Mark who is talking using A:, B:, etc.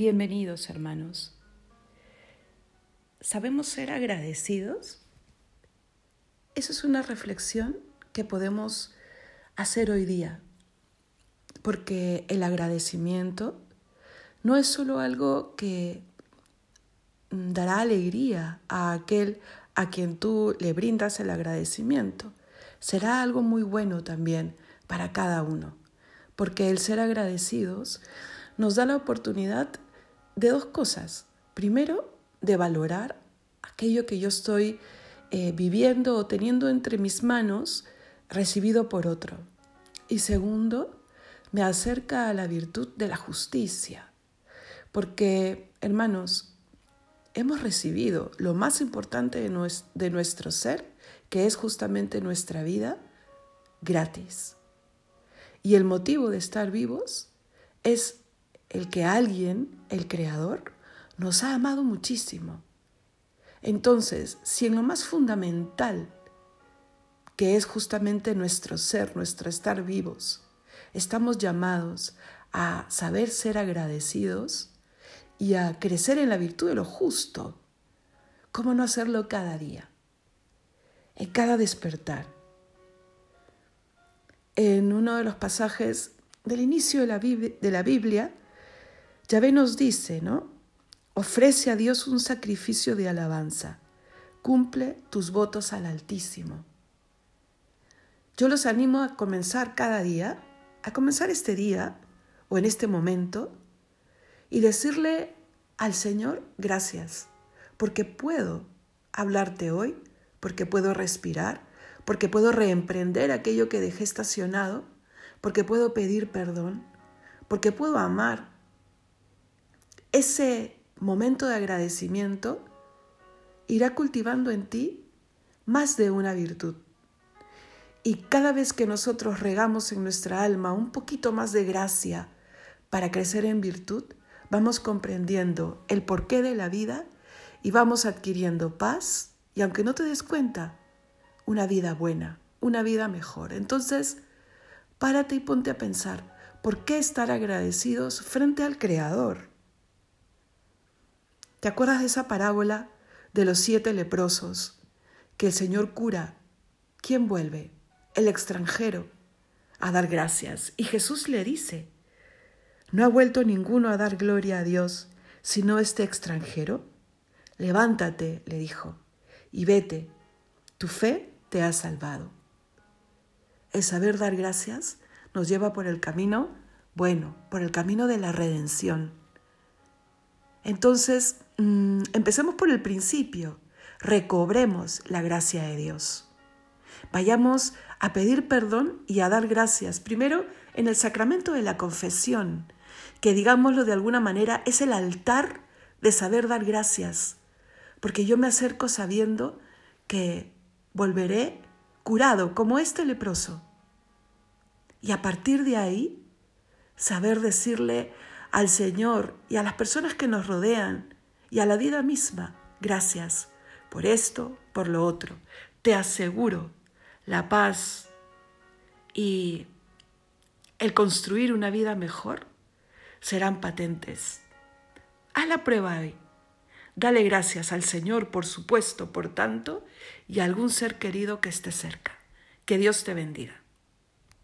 A: Bienvenidos hermanos. ¿Sabemos ser agradecidos? Esa es una reflexión que podemos hacer hoy día, porque el agradecimiento no es solo algo que dará alegría a aquel a quien tú le brindas el agradecimiento, será algo muy bueno también para cada uno, porque el ser agradecidos nos da la oportunidad de dos cosas. Primero, de valorar aquello que yo estoy eh, viviendo o teniendo entre mis manos recibido por otro. Y segundo, me acerca a la virtud de la justicia. Porque, hermanos, hemos recibido lo más importante de nuestro ser, que es justamente nuestra vida, gratis. Y el motivo de estar vivos es el que alguien, el Creador, nos ha amado muchísimo. Entonces, si en lo más fundamental, que es justamente nuestro ser, nuestro estar vivos, estamos llamados a saber ser agradecidos y a crecer en la virtud de lo justo, ¿cómo no hacerlo cada día? En cada despertar. En uno de los pasajes del inicio de la, de la Biblia, Yahvé nos dice, ¿no? Ofrece a Dios un sacrificio de alabanza. Cumple tus votos al Altísimo. Yo los animo a comenzar cada día, a comenzar este día o en este momento y decirle al Señor gracias, porque puedo hablarte hoy, porque puedo respirar, porque puedo reemprender aquello que dejé estacionado, porque puedo pedir perdón, porque puedo amar ese momento de agradecimiento irá cultivando en ti más de una virtud. Y cada vez que nosotros regamos en nuestra alma un poquito más de gracia para crecer en virtud, vamos comprendiendo el porqué de la vida y vamos adquiriendo paz y aunque no te des cuenta, una vida buena, una vida mejor. Entonces, párate y ponte a pensar, ¿por qué estar agradecidos frente al Creador? ¿Te acuerdas de esa parábola de los siete leprosos que el Señor cura? ¿Quién vuelve? El extranjero a dar gracias. Y Jesús le dice, ¿no ha vuelto ninguno a dar gloria a Dios sino este extranjero? Levántate, le dijo, y vete, tu fe te ha salvado. El saber dar gracias nos lleva por el camino bueno, por el camino de la redención. Entonces, Mm, empecemos por el principio. Recobremos la gracia de Dios. Vayamos a pedir perdón y a dar gracias. Primero, en el sacramento de la confesión, que digámoslo de alguna manera es el altar de saber dar gracias, porque yo me acerco sabiendo que volveré curado como este leproso. Y a partir de ahí, saber decirle al Señor y a las personas que nos rodean, y a la vida misma. Gracias por esto, por lo otro. Te aseguro la paz y el construir una vida mejor serán patentes. Haz la prueba hoy. Dale gracias al Señor, por supuesto, por tanto, y a algún ser querido que esté cerca. Que Dios te bendiga.